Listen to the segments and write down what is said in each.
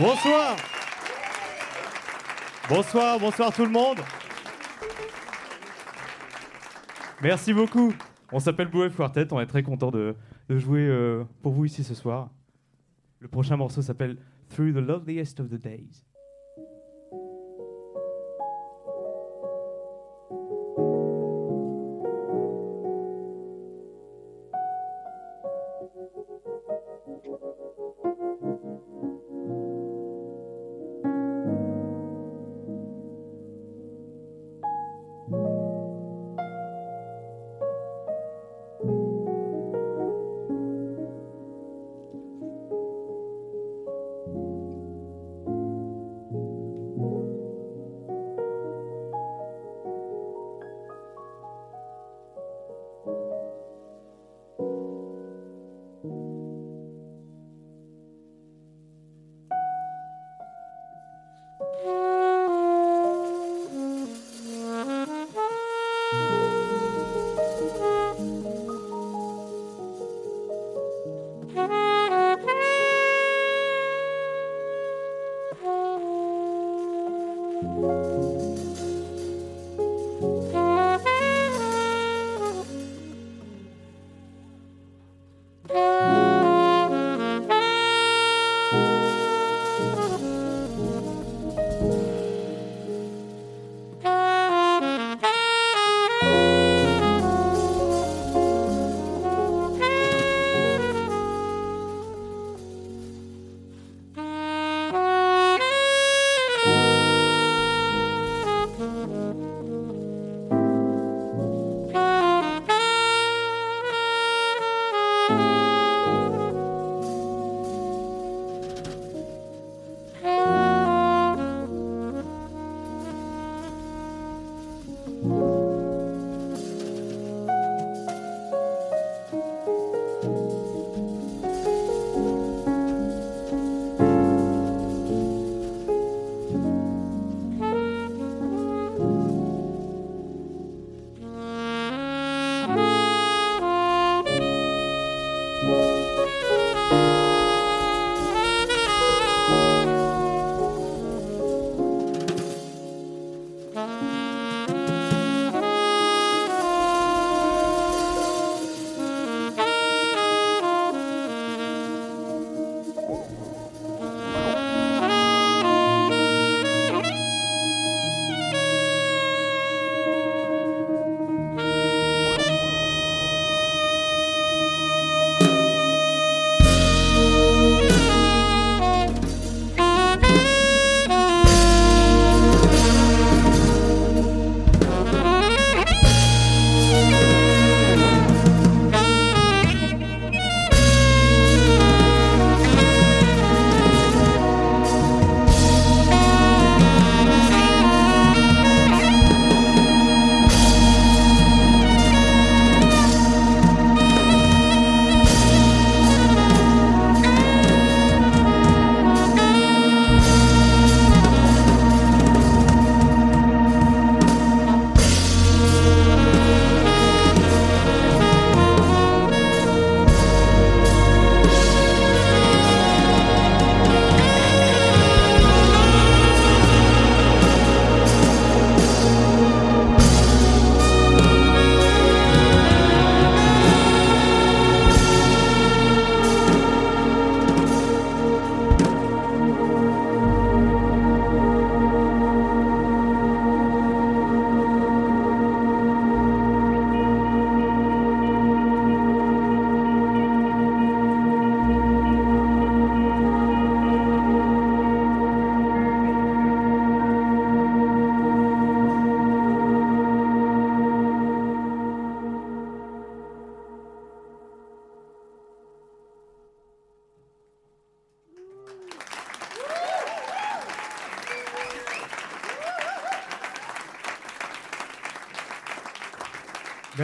Bonsoir. Bonsoir, bonsoir tout le monde. Merci beaucoup. On s'appelle Blue Quartet, on est très content de, jouer euh, pour vous ici ce soir. Le prochain morceau s'appelle Through the Loveliest of the Days.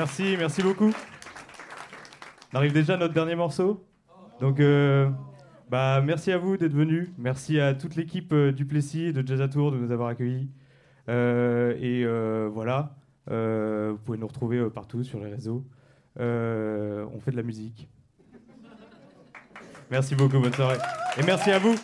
Merci, merci beaucoup. On arrive déjà à notre dernier morceau. Donc, euh, bah, merci à vous d'être venus. Merci à toute l'équipe euh, du Plessis et de Jazz à Tour de nous avoir accueillis. Euh, et voilà, vous pouvez nous retrouver partout sur les réseaux. on fait de la musique. Merci beaucoup, bonne soirée. Et merci à vous.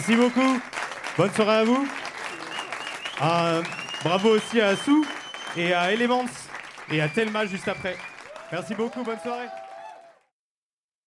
Merci beaucoup. Bonne soirée à vous. Un bravo aussi à Sou et à Elements et à Thelma juste après. Merci beaucoup, bonne soirée.